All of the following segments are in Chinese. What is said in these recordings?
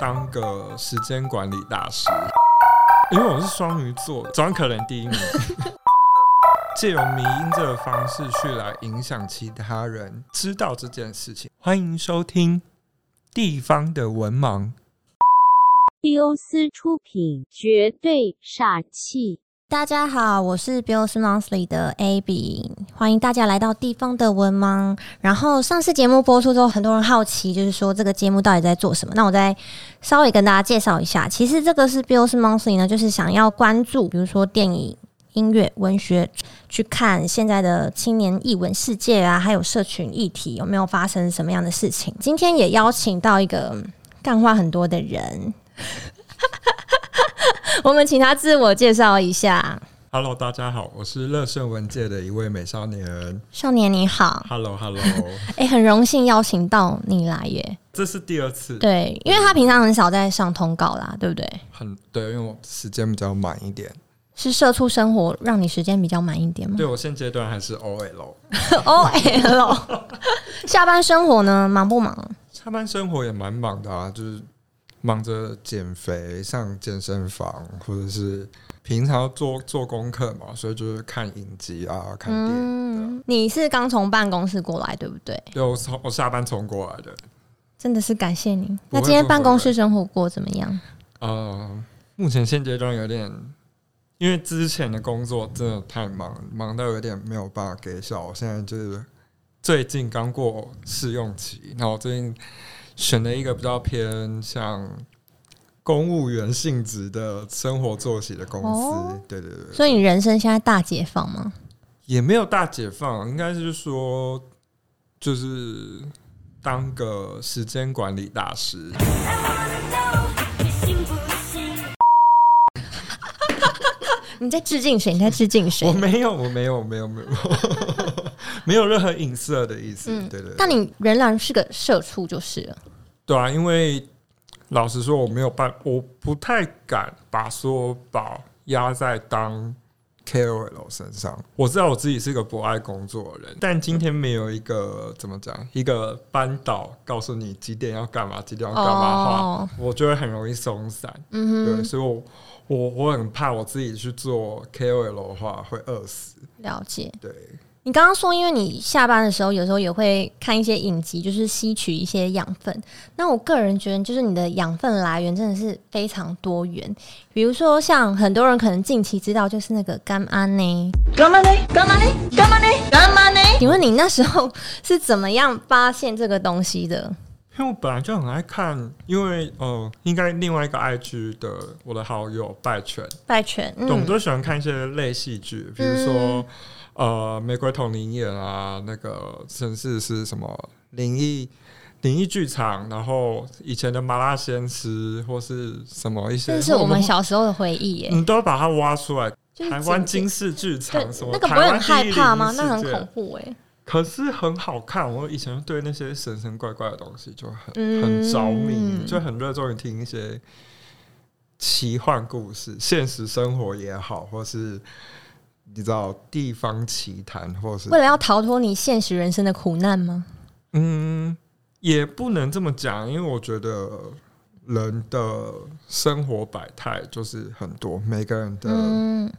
当个时间管理大师，因为我是双鱼座，装可能第一名。借由迷音这个方式去来影响其他人知道这件事情。欢迎收听地方的文盲。迪欧斯出品，绝对傻气。大家好，我是 Bills Monthly 的 Abby，欢迎大家来到地方的文盲。然后上次节目播出之后，很多人好奇，就是说这个节目到底在做什么？那我再稍微跟大家介绍一下。其实这个是 Bills Monthly 呢，就是想要关注，比如说电影、音乐、文学，去看现在的青年艺文世界啊，还有社群议题有没有发生什么样的事情。今天也邀请到一个干话很多的人。我们请他自我介绍一下。Hello，大家好，我是乐盛文界的一位美少年。少年你好，Hello，Hello，哎、很荣幸邀请到你来耶。这是第二次，对，因为他平常很少在上通告啦，对不对？很对，因为我时间比较满一点。是社畜生活让你时间比较满一点吗对我现阶段还是 OL，？O L，下班生活呢，忙不忙？下班生活也蛮忙的啊，就是忙着减肥、上健身房，或者是平常做做功课嘛，所以就是看影集啊，看电影。嗯，你是刚从办公室过来，对不对？对，我从我下班从过来的。真的是感谢你。那今天办公室生活过怎么样？呃，目前现阶段有点，因为之前的工作真的太忙，忙到有点没有办法给效。我现在就是最近刚过试用期，那我最近选了一个比较偏向公务员性质的生活作息的公司。哦对对对，所以你人生现在大解放吗？也没有大解放，应该是说就是当个时间管理大师。你在致敬谁？你在致敬谁 我？没有，我没有，没有，没有，没有任何影射的意思。嗯对对对但你仍然是个社畜就是了。对啊，因为老实说，我没有办，我不太敢把所有宝压在当 KOL 身上。我知道我自己是个不爱工作的人，但今天没有一个 怎么讲，一个班导告诉你几点要干嘛，几点要干嘛的话，哦我就会很容易松散。对，嗯对，所以我我我很怕我自己去做 KOL 的话会饿死。了解。对。你刚刚说，因为你下班的时候有时候也会看一些影集，就是吸取一些养分。那我个人觉得，就是你的养分来源真的是非常多元。比如说，像很多人可能近期知道，就是那个干安呢。干嘛呢？干嘛呢？干嘛呢？干嘛呢？请问你那时候是怎么样发现这个东西的？因为我本来就很爱看，因为呃，应该另外一个 IG 的我的好友拜犬，拜犬，对，我们，都喜欢看一些类戏剧，比如说、呃，玫瑰同林演啊，那个甚至是什么灵异灵异剧场，然后以前的麻辣鲜师或是什么一些，这是我们小时候的回忆耶。你都要把它挖出来。台湾整金氏剧场什么，那个不会很害怕吗？那很恐怖哎。可是很好看，我以前对那些神神怪怪的东西就很、嗯很着迷，就很热衷于听一些奇幻故事，现实生活也好，或是你知道地方奇谈，或是为了要逃脱你现实人生的苦难吗？嗯，也不能这么讲，因为我觉得人的生活百态就是很多，每个人的嗯，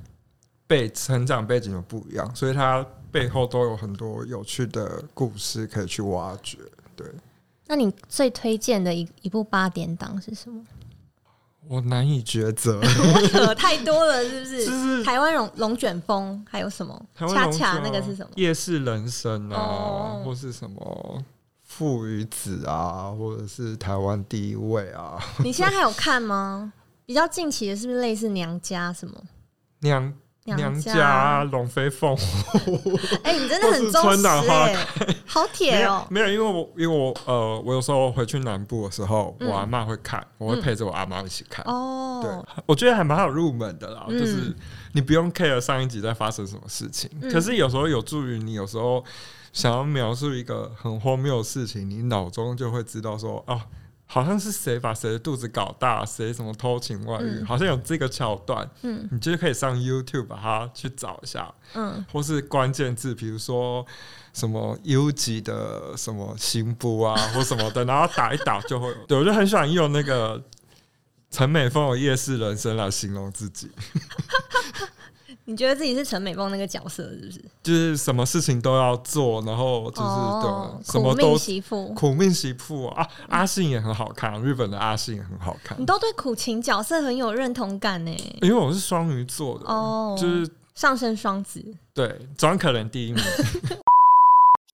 背成长背景都不一样，所以他背后都有很多有趣的故事可以去挖掘。对。那你最推荐的一一部八点档是什么？我难以抉择。扯太多了，是不是？就是台湾龙龙卷风，还有什么？台湾恰恰那个是什么？夜市人生啊，哦或是什么父与子啊，或者是台湾第一位啊，你现在还有看吗？比较近期的是不是类似娘家什么？娘娘家。家龙飞凤舞 哎、你真的很忠实哎、好没铁哦、有没有，因为我因为我呃，我有时候回去南部的时候，嗯我阿妈会看，我会陪着我阿妈一起看。哦。对，，我觉得还蛮好入门的啦，嗯。就是你不用 care 上一集在发生什么事情，嗯。可是有时候有助于你，有时候想要描述一个很荒谬的事情，你脑中就会知道说，哦，好像是谁把谁的肚子搞大，谁什么偷情外遇，嗯。好像有这个桥段，嗯。你就可以上 YouTube 把它去找一下，嗯，或是关键字，比如说什么 U 级的什么新部啊，或什么的，然后打一打就会有。对，我就很喜欢用那个陈美凤的夜市人生来形容自己，你觉得自己是陈美凤那个角色是不是？就是什么事情都要做，然后就是、哦对，什么苦命媳妇，苦命媳妇啊，阿信也很好看，日本的阿信也很好看你。都对苦情角色很有认同感呢。因为我是双鱼座的，哦，就是上升双子，对转可能第一名。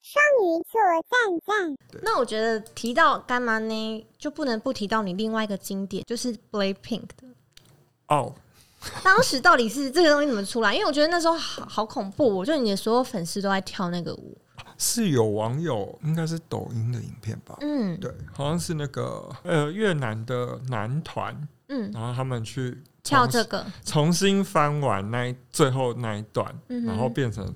双鱼座赞赞，那我觉得提到干嘛呢，就不能不提到你另外一个经典，就是 Blackpink 的。哦，当时到底是这个东西怎么出来？因为我觉得那时候好好恐怖、哦，就你的所有粉丝都在跳那个舞。是有网友应该是抖音的影片吧？嗯对，好像是那个呃越南的男团，嗯，然后他们去跳这个，重新翻完那最后那一段，嗯然后变成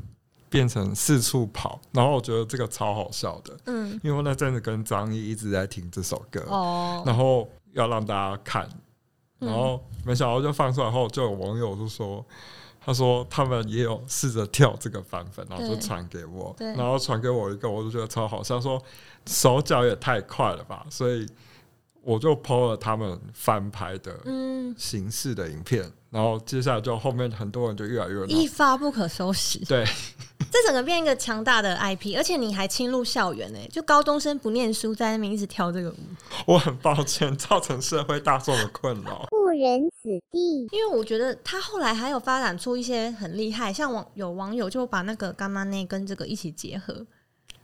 变成四处跑，然后我觉得这个超好笑的，嗯，因为我那阵子跟张译一直在听这首歌，哦，然后要让大家看，嗯然后没想到就放出来后，就有网友就说。他说他们也有试着跳这个版本，然后就传给我，对。然后传给我一个，我就觉得超好笑，说手脚也太快了吧，所以我就 PO 了他们翻拍的嗯，形式的影片，然后接下来就后面很多人就越来越一发不可收拾，对，这整个变一个强大的 IP，而且你还侵入校园呢、就高中生不念书，在那边一直跳这个舞。我很抱歉造成社会大众的困扰。误人子弟，因为我觉得他后来还有发展出一些很厉害，像网有网友就把那个干妈内跟这个一起结合，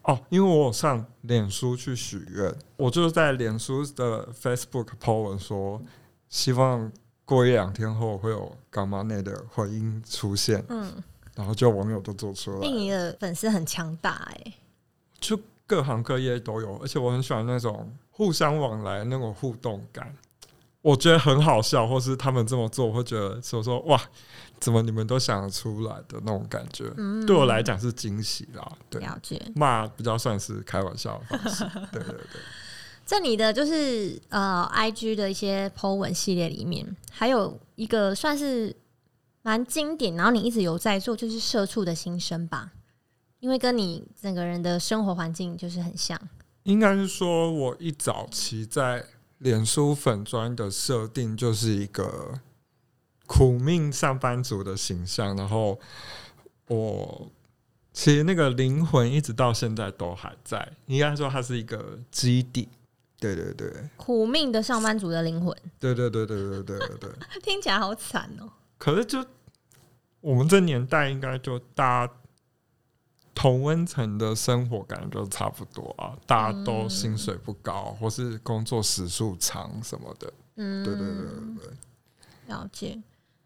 哦，因为我有上脸书去许愿，我就是在脸书的 Facebook po 文说，希望过一两天后会有干妈内的回音出现，嗯，然后就网友都做出来，令你的粉丝很强大哎、就各行各业都有，而且我很喜欢那种互相往来那种互动感。我觉得很好笑，或是他们这么做，我会觉得说说哇，怎么你们都想得出来的那种感觉，嗯对我来讲是惊喜啦。对，了解。骂比较算是开玩笑的方式。对对对，在你的就是呃，IG 的一些 po 文系列里面，还有一个算是蛮经典然后你一直有在做就是社畜的心声吧。因为跟你整个人的生活环境就是很像。应该是说我一早期在脸书粉砖的设定就是一个苦命上班族的形象然后我其实那个灵魂一直到现在都还在。应该说它是一个基地对对对。苦命的上班族的灵魂。对对对对对对对。听起来好惨哦。可是就我们这年代，应该就大家同温层的生活感觉都差不多啊，大家都薪水不高，或是工作时数长什么的。嗯，对对对对对。了解。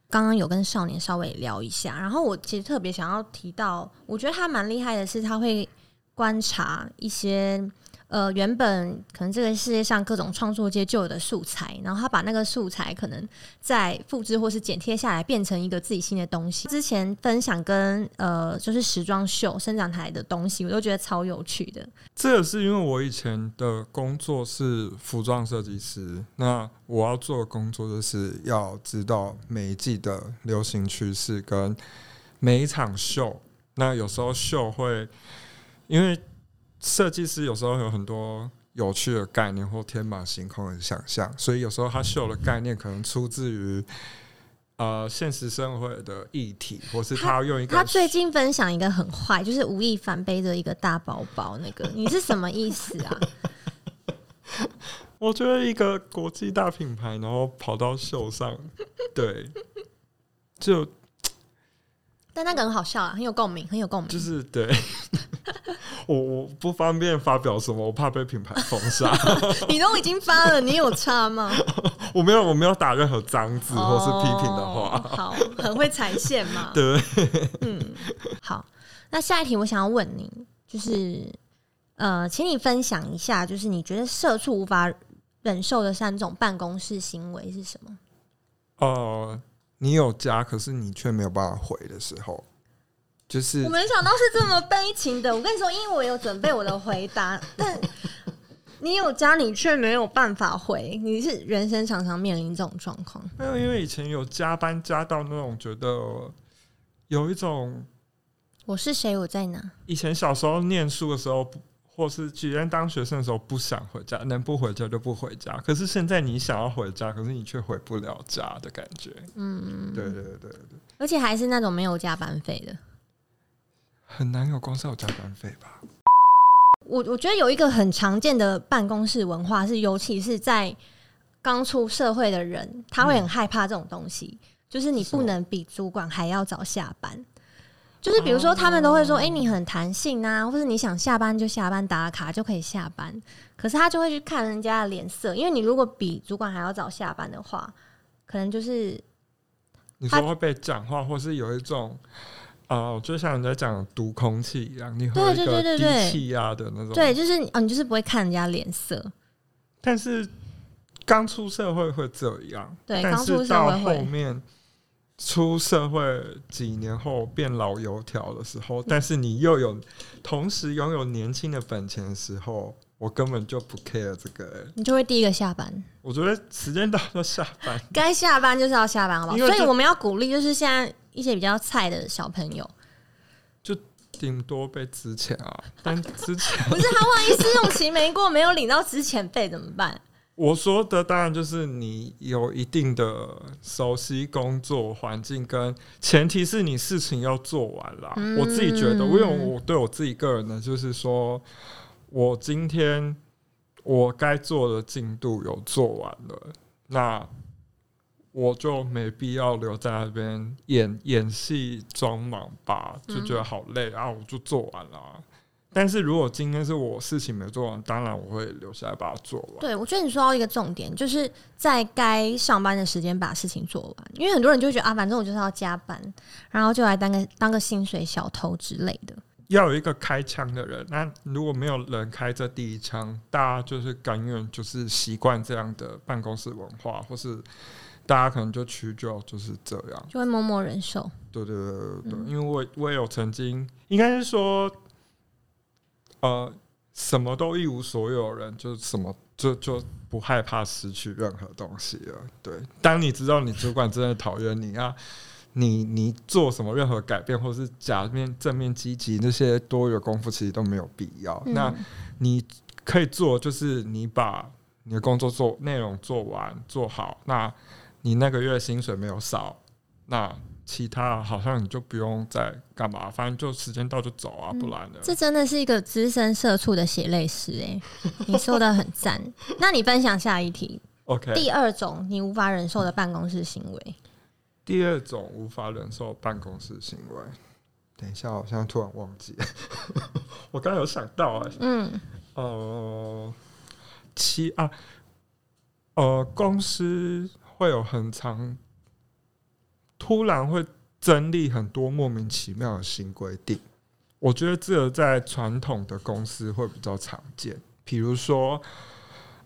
刚刚有跟少年稍微聊一下，然后我其实特别想要提到，我觉得他蛮厉害的是，他会观察一些呃原本可能这个世界上各种创作界就有的素材，然后他把那个素材可能再复制或是剪贴下来，变成一个自己新的东西。之前分享跟呃就是时装秀生长台的东西，我都觉得超有趣的。这也是因为我以前的工作是服装设计师，那我要做的工作就是要知道每一季的流行趋势跟每一场秀。那有时候秀会，因为设计师有时候有很多有趣的概念或天马行空的想象，所以有时候他秀的概念可能出自于呃现实生活的议题，或是他要用一个他最近分享一个很坏，就是吴亦凡背着一个大包包，那个你是什么意思啊？我觉得一个国际大品牌，然后跑到秀上，对，就但那个很好笑啊，很有共鸣，很有共鸣。就是对。我 我不方便发表什么，我怕被品牌封杀。你都已经发了，你有差吗？我没有，我没有打任何脏字或是批评的哦话。好，很会踩线嘛。对，嗯，好。那下一题我想要问你，就是呃，请你分享一下，就是你觉得社畜无法忍受的三种办公室行为是什么？呃，你有家，可是你却没有办法回的时候，就是我没想到是这么悲情的。我跟你说，因为我有准备我的回答，但你有加，你却没有办法回，你是人生常常面临这种状况。没有，因为以前有加班加到那种觉得有一种我是谁？我在哪？以前小时候念书的时候，或是居然当学生的时候不想回家，能不回家就不回家。可是现在你想要回家，可是你却回不了家的感觉。嗯，对对对对，而且还是那种没有加班费的。很难有公司有加班费吧？我我觉得有一个很常见的办公室文化是，尤其是在刚出社会的人，他会很害怕这种东西，就是你不能比主管还要早下班。就是比如说，他们都会说：“哎、你很弹性啊，或者你想下班就下班，打卡就可以下班。”可是他就会去看人家的脸色，因为你如果比主管还要早下班的话，可能就是你说会被讲话，或是有一种。呃，就像人家讲读空气一样，你会有对对一个低对气压的那种。对，就是你哦，你就是不会看人家脸色。但是刚出社会会这样，对刚出是到社会会后面出社会几年后变老油条的时候，但是你又有同时拥有年轻的本钱的时候，我根本就不 care 这个、欸你就会第一个下班，我觉得时间到就下班，该下班就是要下班，好不好？所以我们要鼓励，就是现在一些比较菜的小朋友，就顶多被之前啊，但之前 不是他万一试用期没过，没有领到之前费怎么办？我说的当然就是你有一定的熟悉工作环境，跟前提是你事情要做完啦。嗯我自己觉得，因为我对我自己个人呢，就是说我今天我该做的进度有做完了，那我就没必要留在那边演演戏装忙吧，就觉得好累啊，我就做完了啊。但是如果今天是我事情没做完，当然我会留下来把它做完。对，我觉得你说到一个重点，就是在该上班的时间把事情做完，因为很多人就觉得啊，反正我就是要加班，然后就来当个当个薪水小偷之类的。要有一个开枪的人。那如果没有人开这第一枪，大家就是甘愿就是习惯这样的办公室文化，或是大家可能就屈就就是这样。就会默默忍受。对对对对对，嗯因为我我也有曾经，应该是说，呃，什么都一无所有人，就什么就就不害怕失去任何东西了。对，当你知道你主管真的讨厌你啊，你你做什么任何改变，或是假面正面积极那些多余的功夫，其实都没有必要。那嗯你可以做，就是你把你的工作做内容做完做好，那你那个月薪水没有少，那其他好像你就不用再干嘛，反正就时间到就走啊，不然的。这真的是一个资深社畜的血泪史哎，你说的很赞。那你分享下一题，OK，第二种你无法忍受的办公室行为，第二种无法忍受办公室行为。等一下，我现在突然忘记，我刚刚有想到哎、嗯，呃，七啊，呃，公司会有很长，突然会增立很多莫名其妙的新规定。我觉得这个在传统的公司会比较常见，比如说，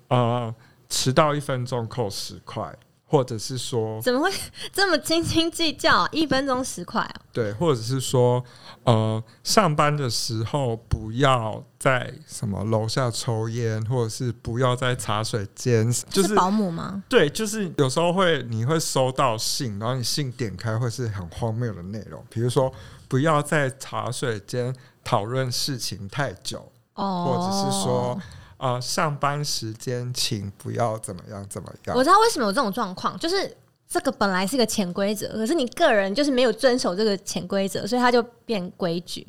呃，迟到一分钟扣十块，或者是说，怎么会 这么斤斤计较啊？一分钟十块啊？对，或者是说，呃，上班的时候不要在什么楼下抽烟，或者是不要在茶水间，就是保姆吗？对，就是有时候会你会收到信，然后你信点开会是很荒谬的内容，比如说不要在茶水间讨论事情太久，哦，或者是说呃上班时间请不要怎么样怎么样我。知道为什么有这种状况，就是这个本来是一个潜规则，可是你个人就是没有遵守这个潜规则，所以它就变规矩。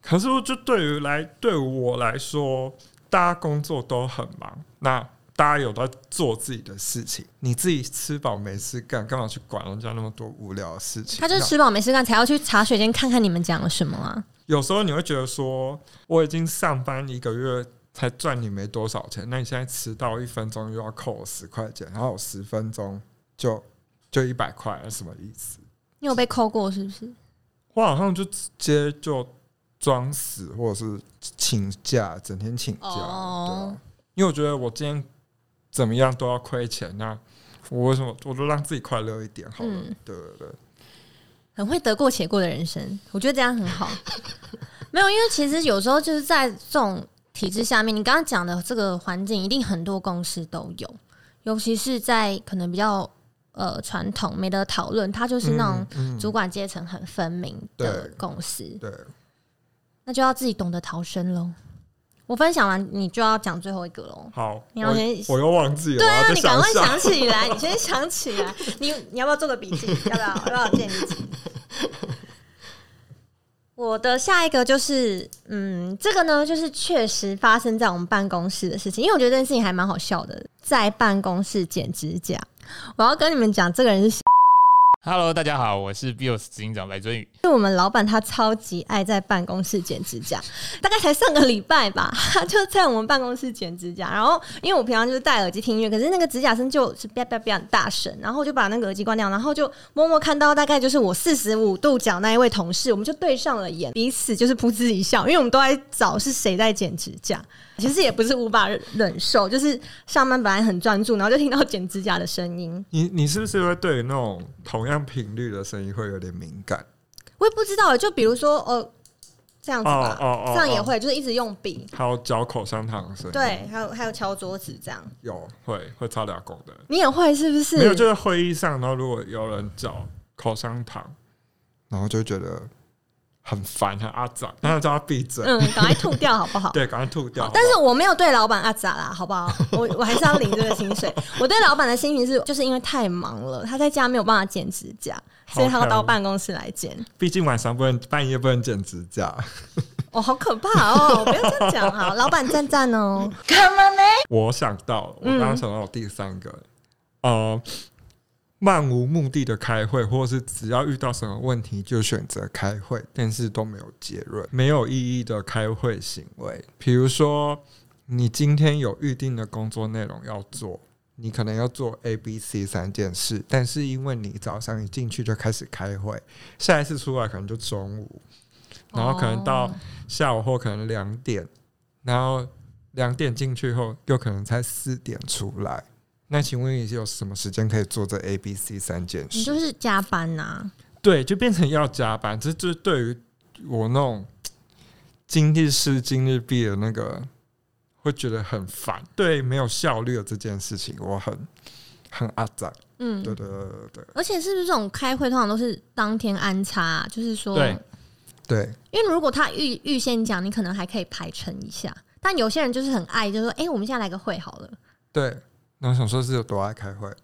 可是就对于来对我来说，大家工作都很忙，那大家有在做自己的事情，你自己吃饱没事干，干嘛去管人家那么多无聊的事情？他就是吃饱没事干，才要去茶水间看看你们讲了什么啊？有时候你会觉得说，我已经上班一个月才赚你没多少钱，那你现在迟到一分钟又要扣我十块钱，然后我十分钟就就一百块，什么意思？你有被扣过是不是？我好像就直接就装死，或者是请假，整天请假，哦因为我觉得我今天怎么样都要亏钱，那我为什么我就让自己快乐一点好了？嗯对对对，很会得过且过的人生，我觉得这样很好。没有，因为其实有时候就是在这种体制下面，你刚刚讲的这个环境，一定很多公司都有，尤其是在可能比较呃传统没得讨论，它就是那种主管阶层很分明的公司，对，那就要自己懂得逃生喽。我分享完，你就要讲最后一个喽。好，我你要先我又忘记了，对啊，你赶快想起来，你先想起来。你你要不要做个笔记？要不要？要不要建立记？我的下一个就是，嗯，这个呢，就是确实发生在我们办公室的事情，因为我觉得这件事情还蛮好笑的，在办公室剪指甲。我要跟你们讲，这个人是谁 Hello，大家好，我是 Bios 执行长白尊宇。是我们老板，他超级爱在办公室剪指甲，大概才上个礼拜吧，他就在我们办公室剪指甲。然后因为我平常就是戴耳机听音乐，可是那个指甲声就是啪啪啪很大声，然后就把那个耳机关掉，然后就默默看到大概就是我四十五度角那一位同事，我们就对上了眼，彼此就是噗嗤一笑，因为我们都在找是谁在剪指甲。其实也不是无法忍受，就是上班本来很专注，然后就听到剪指甲的声音，你你是不是会对那种同样频率的声音会有点敏感？我也不知道，就比如说哦这样子吧，哦哦哦这样也会，就是一直用笔，还有嚼口香糖的声音，对，，还有还有敲桌子这样，有会会擦俩公的，你也会是不是？没有就是会议上，然后如果有人嚼口香糖，然后就觉得很烦很阿杂，然后叫他闭嘴，嗯，赶快吐掉好不好？对，赶快吐掉好好。但是我没有对老板阿杂啦，好不好？我我还是要领这个薪水。我对老板的心情是，就是因为太忙了，他在家没有办法剪指甲，所以他要到办公室来剪。毕竟晚上不能半夜不能剪指甲，哦，好可怕哦！不要这样讲哈，老板赞赞哦。我想到了，我嗯刚刚想到我第三个，呃，漫无目的的开会，或者是只要遇到什么问题就选择开会，但是都没有结论，没有意义的开会行为。比如说，你今天有预定的工作内容要做，你可能要做 A、B、C 三件事，但是因为你早上一进去就开始开会，下一次出来可能就中午，然后可能到哦下午或可能两点，然后两点进去后又可能才四点出来。那请问你有什么时间可以做这 A、B、C 三件事？你就是加班呐、对，就变成要加班。这就是对于我那种今日事今日毕的那个，会觉得很烦。对，没有效率的这件事情，我很很阿杂。嗯，对对对对对而且是不是这种开会通常都是当天安插啊、就是说，对对，因为如果他预预先讲，你可能还可以排成一下。但有些人就是很爱，就说：“哎、我们现在来个会好了。对，那我想说是有多爱开会。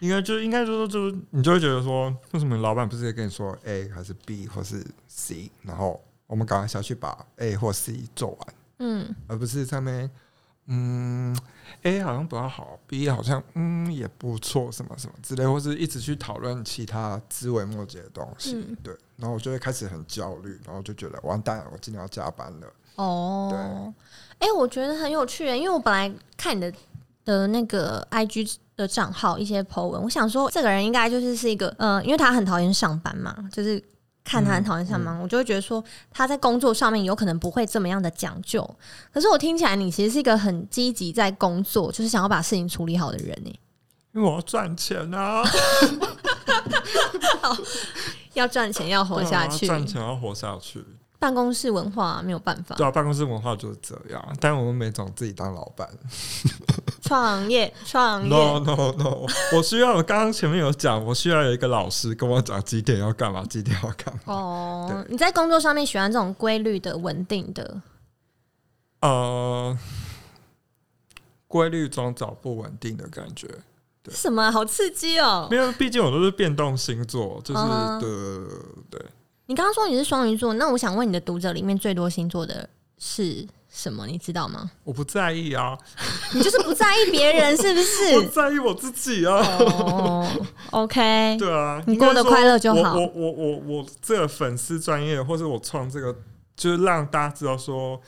应该就应该说就是你就会觉得说，为什么老板不是跟你说 A 还是 B 或是 C，然后我们赶快下去把 A 或 C 做完，”嗯，而不是上面嗯 A 好像比较好，B 好像嗯也不错，什么什么之类，或是一直去讨论其他枝微末节的东西。嗯对，然后我就会开始很焦虑，然后就觉得完蛋了，我今天要加班了。哦，哎、我觉得很有趣耶，因为我本来看你的的那个 IG 的账号一些 po 文，我想说这个人应该就是是一个呃，因为他很讨厌上班嘛，就是看他很讨厌上班，我就会觉得说他在工作上面有可能不会这么样的讲究。可是我听起来你其实是一个很积极在工作，就是想要把事情处理好的人呢。因为我要赚钱啊，要赚钱，要活下去，赚钱要活下去。办公室文化没有办法对，啊，办公室文化就是这样，但我们没总自己当老板。创业 创业 No No No，我需要，我刚刚前面有讲，我需要有一个老师跟我讲几点要干嘛，几点要干嘛。哦，你在工作上面喜欢这种规律的、稳定的，呃，规律中找不稳定的感觉。对什么啊好刺激哦没！有，毕竟我都是变动星座，就是对对。你刚刚说你是双鱼座，那我想问你的读者里面最多星座的是什么？你知道吗？我不在意啊，你就是不在意别人，是不是 我？在意我自己啊。哦，OK，对啊，你过得快乐就好我我我我我这个粉丝专业，或者我创这个，就是让大家知道说，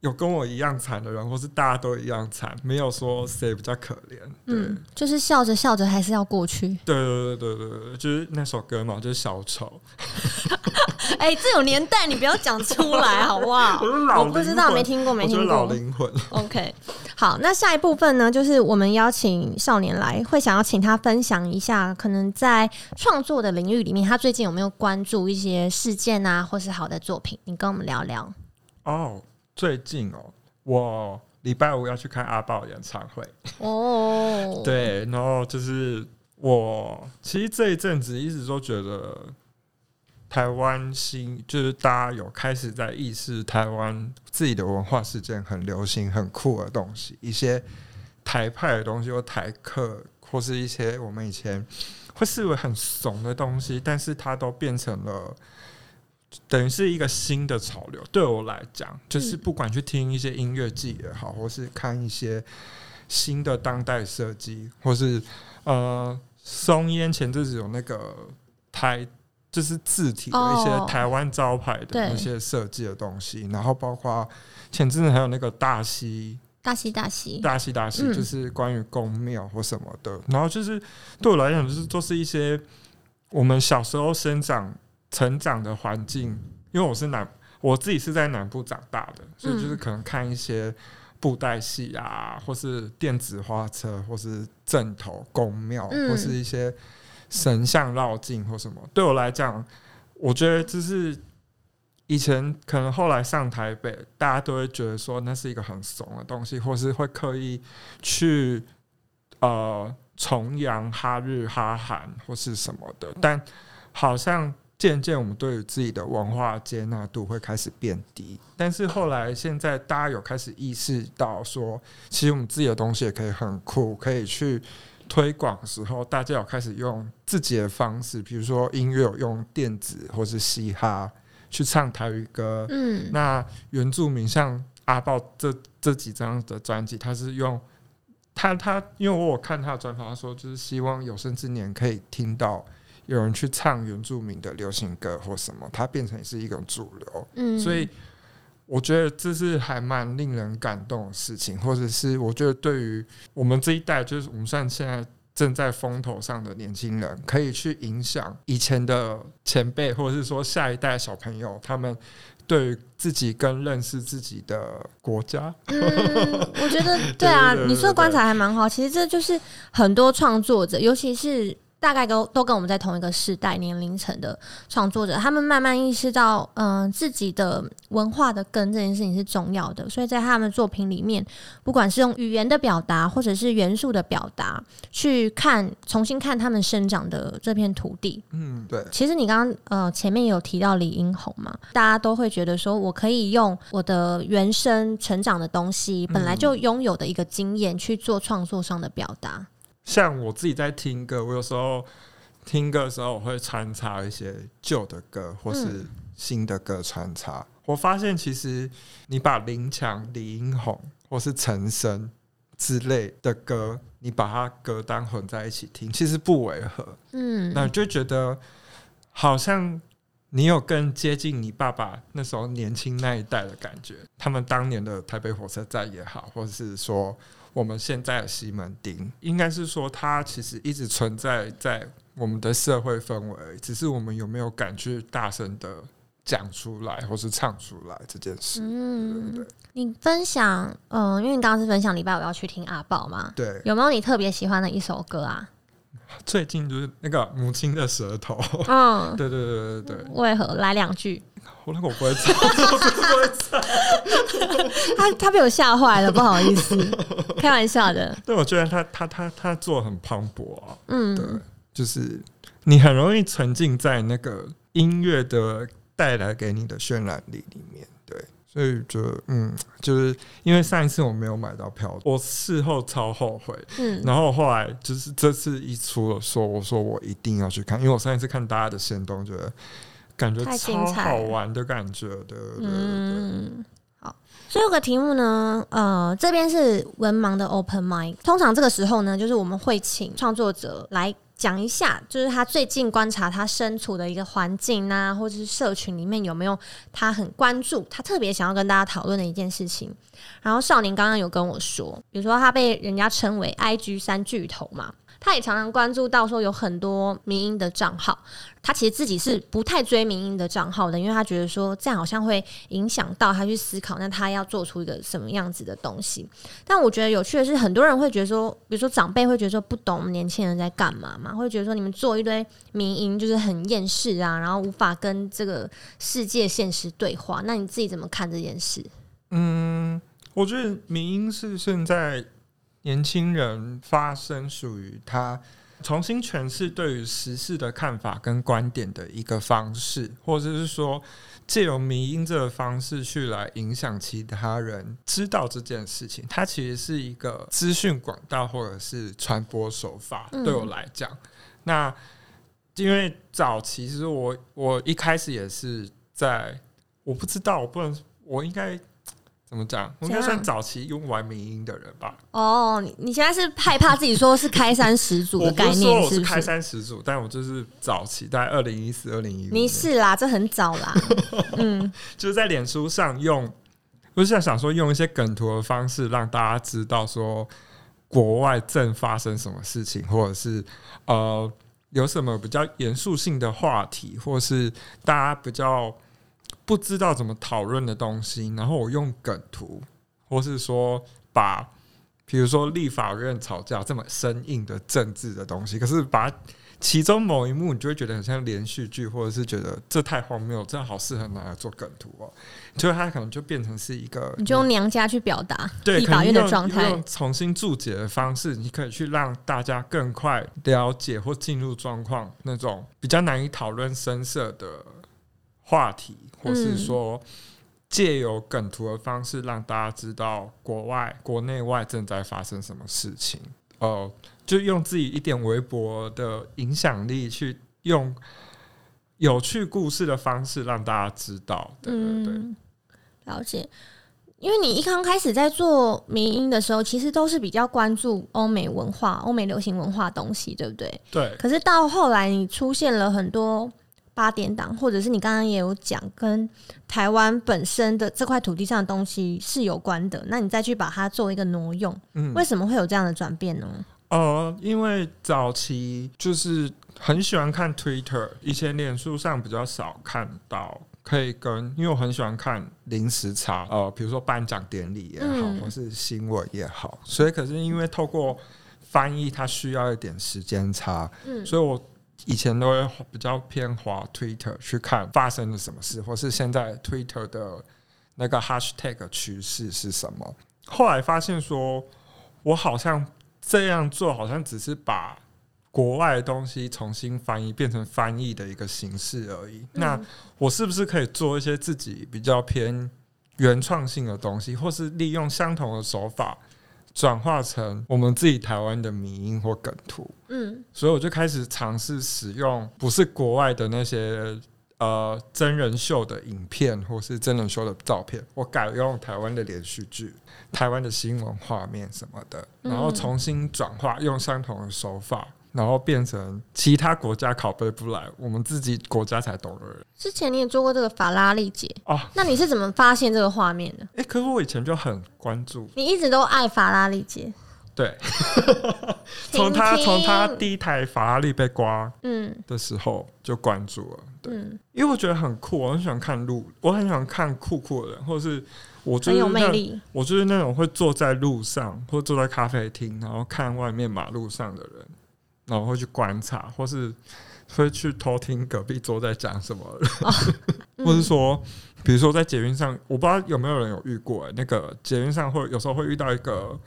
有跟我一样惨的人，或是大家都一样惨，没有说谁比较可怜。对、嗯，就是笑着笑着还是要过去。对对对对对对，就是那首歌嘛，就是小丑。哎、这种年代，你不要讲出来好不好？我是老我不知道，没听过，没听过。老灵魂。OK，好，那下一部分呢，就是我们邀请少年来，会想要请他分享一下，可能在创作的领域里面，他最近有没有关注一些事件啊，或是好的作品？你跟我们聊聊。哦，最近哦，我礼拜五要去看阿豹演唱会。哦，，对，然后就是我其实这一阵子一直都觉得台湾新，就是大家有开始在意识台湾自己的文化是件很流行、很酷的东西，一些台派的东西或台客，或是一些我们以前会视为很怂的东西，但是它都变成了。等于是一个新的潮流，对我来讲，就是不管去听一些音乐剧也好，或是看一些新的当代设计，或是呃，松烟前阵子有那个台，就是字体的一些哦。台湾招牌的对那些设计的东西，然后包括前阵子还有那个大溪大西大西，大溪大溪，嗯。就是关于宫庙或什么的，然后就是对我来讲，就是都是一些我们小时候生长成长的环境，因为我是南，我自己是在南部长大的，所以就是嗯。可能看一些布袋戏啊，或是电子花车，或是正头宫庙，嗯。或是一些神像绕境或什么，对我来讲，我觉得就是。以前可能后来上台北，大家都会觉得说那是一个很怂的东西，或是会刻意去呃崇洋哈日哈韩或是什么的，但好像渐渐我们对于自己的文化接纳度会开始变低。但是后来现在大家有开始意识到说，其实我们自己的东西也可以很酷，可以去推广的时候，大家有开始用自己的方式，比如说音乐有用电子或是嘻哈去唱台语歌，嗯，那原住民像阿豹这这几张的专辑，他是用他他，因为我有看他的专访，他说就是希望有生之年可以听到有人去唱原住民的流行歌或什么，它变成是一种主流，嗯，所以我觉得这是还蛮令人感动的事情，或者是我觉得对于我们这一代，就是我们算现在。正在风头上的年轻人，可以去影响以前的前辈，或者是说下一代小朋友，他们对于自己更认识自己的国家。嗯，我觉得对啊，你说的观察还蛮好。其实这就是很多创作者，尤其是大概都都跟我们在同一个世代年龄层的创作者，他们慢慢意识到，嗯、自己的文化的根这件事情是重要的，所以在他们作品里面，不管是用语言的表达，或者是元素的表达，去看重新看他们生长的这片土地，嗯，对，其实你刚刚呃前面有提到李英红嘛，大家都会觉得说我可以用我的原生成长的东西，本来就拥有的一个经验去做创作上的表达。像我自己在听歌，我有时候听歌的时候，我会穿插一些旧的歌或是嗯新的歌穿插。我发现其实你把林强、李英宏或是陈升之类的歌，你把它歌单混在一起听，其实不违和。嗯，那就觉得好像你有更接近你爸爸那时候年轻那一代的感觉。他们当年的台北火车站也好，或者是说我们现在的西门町，应该是说它其实一直存在在我们的社会氛围，只是我们有没有敢去大声的讲出来，或是唱出来这件事。嗯，你分享，嗯、因为你刚刚是分享礼拜五要去听阿宝嘛，对，有没有你特别喜欢的一首歌啊？最近就是那个母亲的舌头，嗯，对对对对对，为何来两句？我那个我不会唱，我不会唱。他他被我吓坏了，不好意思，开玩笑的。对，我觉得他他他他做得很磅礴啊，嗯对嗯，，就是你很容易沉浸在那个音乐的带来给你的渲染力里面，对，所以觉得嗯，就是因为上一次我没有买到票，我事后超后悔，嗯，然后后来就是这次一出了说，我说我一定要去看，因为我上一次看大家的行动，觉得感觉太精超彩好玩的感觉，对对对对对。嗯，好。所以有个题目呢，呃，这边是文盲的 open mic。通常这个时候呢，就是我们会请创作者来讲一下，就是他最近观察他身处的一个环境啊，或者是社群里面有没有他很关注、他特别想要跟大家讨论的一件事情。然后少年刚刚有跟我说，比如说他被人家称为 IG 三巨头嘛。他也常常关注到说有很多民音的账号，他其实自己是不太追民音的账号的，因为他觉得说这样好像会影响到他去思考，那他要做出一个什么样子的东西。但我觉得有趣的是，很多人会觉得说，比如说长辈会觉得说不懂年轻人在干嘛嘛，会觉得说你们做一堆民音就是很厌世啊，然后无法跟这个世界现实对话。那你自己怎么看这件事？嗯，我觉得民音是现在年轻人发生属于他重新诠释对于时事的看法跟观点的一个方式，或者是说借由民音这个方式去来影响其他人知道这件事情。它其实是一个资讯管道或者是传播手法。嗯对我来讲，那因为早期其实我我一开始也是在我不知道，我不能，我应该怎么讲？我应该算早期用玩民音的人吧。哦，你你现在是害怕自己说是开山始祖的 概是说我是开？山始祖，但我就是早期，大概二零一四、二零一五，你是啦，这很早啦。嗯，就是在脸书上用，我是在想说用一些梗图的方式让大家知道说国外正发生什么事情，或者是呃有什么比较严肃性的话题，或是大家比较不知道怎么讨论的东西，然后我用梗图，或是说把。比如说立法院吵架这么生硬的政治的东西，可是把其中某一幕，你就会觉得很像连续剧，或者是觉得这太荒谬，这好适合拿来做梗图哦。就是它可能就变成是一个你就用娘家去表达对立法院的状态用。重新注解的方式，你可以去让大家更快了解或进入状况那种比较难以讨论深色的话题，或是说借由梗图的方式让大家知道国外、国内外正在发生什么事情。呃，就用自己一点微薄的影响力去用有趣故事的方式让大家知道。对对对。嗯，了解。因为你一刚开始在做民音的时候，其实都是比较关注欧美文化、欧美流行文化东西，对不对？对，可是到后来，你出现了很多八点档，或者是你刚刚也有讲，跟台湾本身的这块土地上的东西是有关的。那你再去把它做一个挪用，嗯为什么会有这样的转变呢？呃，因为早期就是很喜欢看 Twitter，以前脸书上比较少看到，可以跟，因为我很喜欢看临时差，呃，比如说颁奖典礼也好，嗯或是新闻也好，所以可是因为透过翻译，它需要一点时间差，嗯所以我以前都会比较偏滑 Twitter 去看发生了什么事，或是现在 Twitter 的那个 hashtag 趋势是什么。后来发现说，我好像这样做，好像只是把国外的东西重新翻译变成翻译的一个形式而已。那我是不是可以做一些自己比较偏原创性的东西，或是利用相同的手法转化成我们自己台湾的迷音或梗图？嗯所以我就开始尝试使用不是国外的那些呃真人秀的影片或是真人秀的照片，我改用台湾的连续剧、台湾的新闻画面什么的，嗯然后重新转化，用相同的手法。然后变成其他国家拷贝不来，我们自己国家才懂的人之前你也做过这个法拉利节，哦。那你是怎么发现这个画面的？哎、可是我以前就很关注，你一直都爱法拉利节，对，从他从他第一台法拉利被刮嗯的时候就关注了，对。嗯，因为我觉得很酷，我很喜欢看路，我很喜欢看酷酷的人，或者是我就很有是那魅力。我就是那种会坐在路上，或坐在咖啡厅，然后看外面马路上的人，然后会去观察，或是会去偷听隔壁桌在讲什么，或是说，比如说在捷运上，我不知道有没有人有遇过、欸，那个捷运上会有时候会遇到一个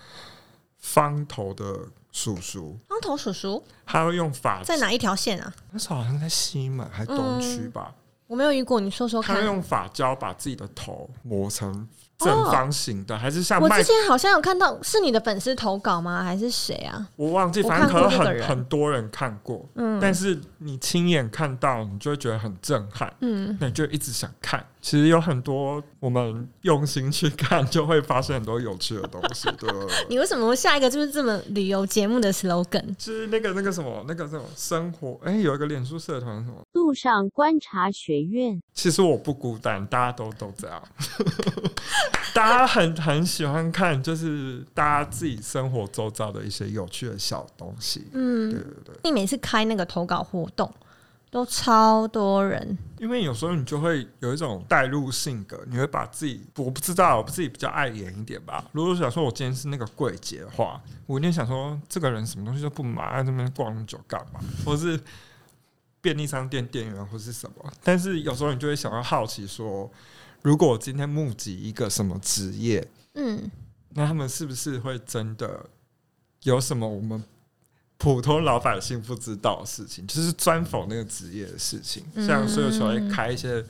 方头的叔叔，方头叔叔他会用法在哪一条线啊？那时候好像在西门还东区吧。我没有遇过，你说说看。他用发胶把自己的头磨成正方形的，还是像我之前好像有看到，是你的粉丝投稿吗？还是谁啊？我忘记，反正可能很很多人看过，嗯但是你亲眼看到，你就会觉得很震撼，嗯，那你就一直想看。其实有很多我们用心去看，就会发现很多有趣的东西。对，你为什么下一个就是这么旅游节目的 slogan？就是那个那个什么那个什么生活，哎、有一个脸书社团什么，路上观察学院，其实我不孤单，大家都都这样。大家很很喜欢看，就是大家自己生活周遭的一些有趣的小东西。嗯，对对对，你每次开那个投稿活动，都超多人，因为有时候你就会有一种带入性格，你会把自己，我不知道，我自己比较爱演一点吧。如果想说我今天是那个柜姐的话，我一定想说这个人什么东西都不买，在这边逛那么久干嘛？或是便利商店店员或是什么？但是有时候你就会想要好奇说，如果我今天募集一个什么职业，嗯，那他们是不是会真的有什么我们普通老百姓不知道的事情，就是专访那个职业的事情？嗯像所以才会开一些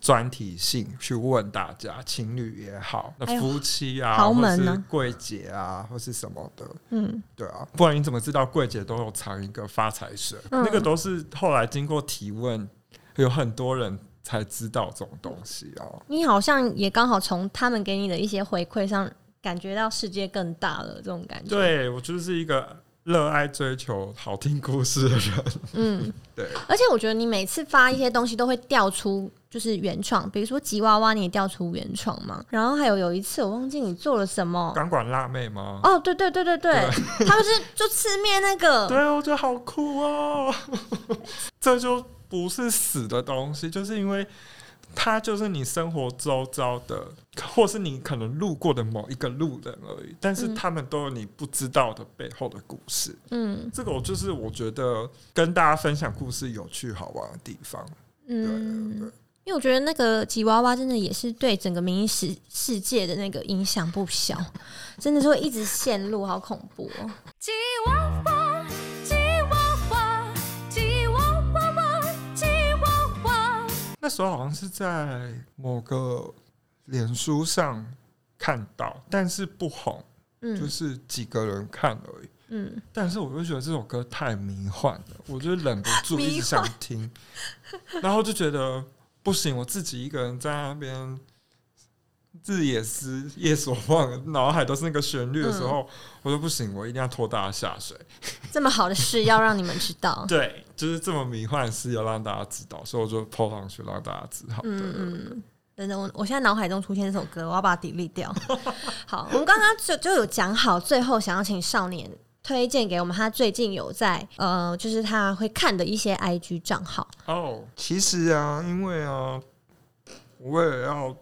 专题性去问大家，情侣也好，那夫妻啊，豪或是门呢柜姐啊，或是什么的，嗯，对啊，不然你怎么知道柜姐都有藏一个发财神？嗯那个都是后来经过提问，有很多人才知道这种东西哦。你好像也刚好从他们给你的一些回馈上，感觉到世界更大了，这种感觉。，对我就是一个热爱追求好听故事的人。嗯，对，而且我觉得你每次发一些东西都会调出就是原创，比如说吉娃娃，你也调出原创嘛。然后还有有一次我忘记你做了什么。钢管辣妹吗？哦，对对对对对，他们是就吃面那个，对，我觉得好酷哦！这就不是死的东西，就是因为它就是你生活周遭的，或是你可能路过的某一个路人而已，但是嗯他们都有你不知道的背后的故事。嗯这个我就是我觉得跟大家分享故事有趣好玩的地方。嗯。因为我觉得那个吉娃娃真的也是对整个民营世世界的那个影响不小，真的是会一直陷入，好恐怖哦。吉娃娃，吉娃娃，吉娃娃娃，吉娃娃。那时候好像是在某个脸书上看到，但是不红，就嗯是几个人看而已。嗯，但是我就觉得这首歌太迷幻了，我就忍不住一直想听，然后就觉得不行，我自己一个人在那边日也思夜所望，脑海都是那个旋律的时候，我说不行，我一定要拖大家下水。这么好的事要让你们知道。对，就是这么迷幻的事要让大家知道，所以我就 PO 上去让大家知道。对对对嗯，等等，我我现在脑海中出现这首歌，我要把它 delete 掉。好，我们刚刚就就有讲好，最后想要请少年推荐给我们他最近有在呃，就是他会看的一些 IG 账号。哦，其实啊，因为啊，我也要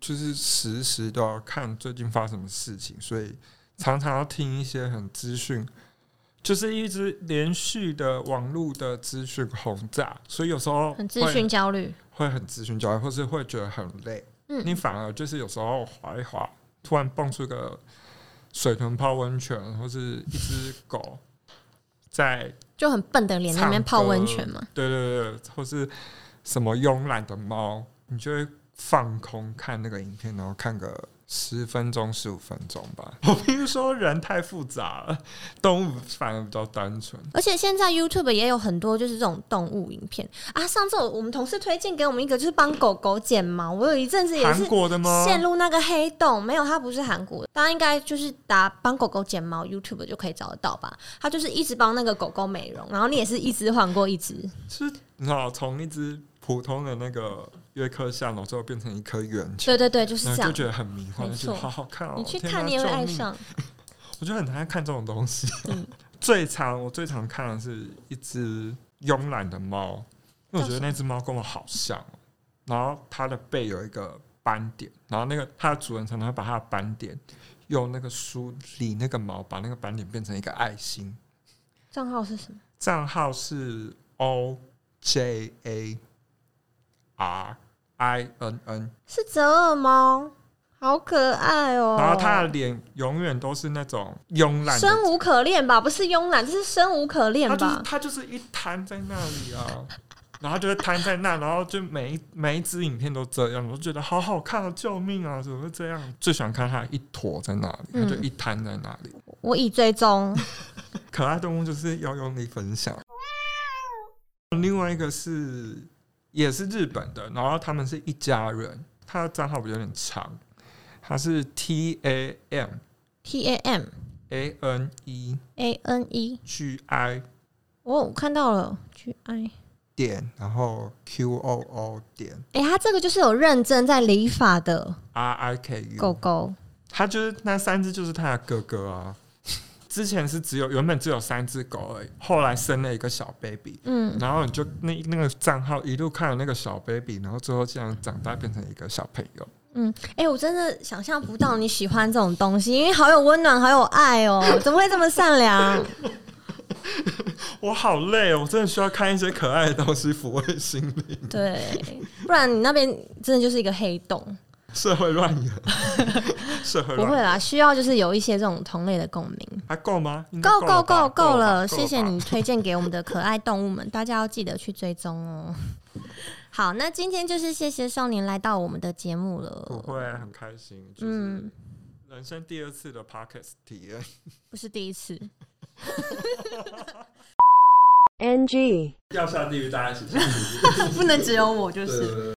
就是时时都要看最近发生什么事情，所以常常要听一些很资讯，就是一直连续的网络的资讯轰炸，所以有时候很资讯焦虑，会很资讯焦虑，或是会觉得很累。嗯你反而就是有时候滑一滑，突然蹦出一个水豚泡温泉，或是一只狗 在就很笨的脸在那边泡温泉嘛。对对对，或是什么慵懒的猫，你就会放空看那个影片，然后看个十分钟、十五分钟吧。我必须说，人太复杂了，动物反而比较单纯。而且现在 YouTube 也有很多就是这种动物影片啊。上次我我们同事推荐给我们一个，就是帮狗狗剪毛。我有一阵子也韩是国的吗？陷入那个黑洞，没有，它不是韩国的，大家应该就是打帮狗狗剪毛 YouTube 就可以找得到吧？它就是一直帮那个狗狗美容，然后你也是一只换过一只，是你知道，从一只普通的那个约克夏龙，最后变成一颗圆球，对对对，就是这样。就觉得很迷幻，就好好看哦。你去看你也会爱上，我就很爱看这种东西。嗯 最常我最常看的是一只慵懒的猫，因为我觉得那只猫跟我好像哦。然后它的背有一个斑点，然后那个它的主人常常会把它的斑点用那个梳理那个毛，把那个斑点变成一个爱心。账号是什么？账号是 O J A R I N N，是折耳猫，好可爱哦。然后它的脸永远都是那种慵懒生无可恋吧？不是慵懒，这是生无可恋吧他就是吧？他就是一摊在那里啊，然后就会瘫在那，然后就每一每一支影片都这样，我就觉得好好看啊，救命啊，怎么会这样？最喜欢看他一坨在那里，他嗯就一摊在那里。我已追踪，可爱动物就是要用力分享。另外一个是也是日本的，然后他们是一家人，他的账号有点长，他是 T A M T A M A N E A N E，G I 哦，我看到了，G I 点，然后 Q O O 点。哎、他这个就是有认真在理法的 R I K U 狗狗，他就是那三只就是他的哥哥啊。之前是只有原本只有三只狗而已，后来生了一个小 baby，嗯，然后你就那那个账号一路看了那个小 baby，然后最后竟然长大变成一个小朋友。嗯哎、我真的想象不到你喜欢这种东西，因为好有温暖，好有爱哦，怎么会这么善良？我好累哦，我真的需要看一些可爱的东西抚慰心灵。对，不然你那边真的就是一个黑洞。社会乱源，社会乱不会啦，需要就是有一些这种同类的共鸣。还够吗？够够够够了，谢谢。你推荐给我们的可爱动物们，大家要记得去追踪哦。好，那今天就是谢谢少年来到我们的节目不了，会，很开心，就是嗯人生第二次的 podcast 体验。不是第一次。NG. 要下地狱，大家一起下地狱。不能只有我，就是。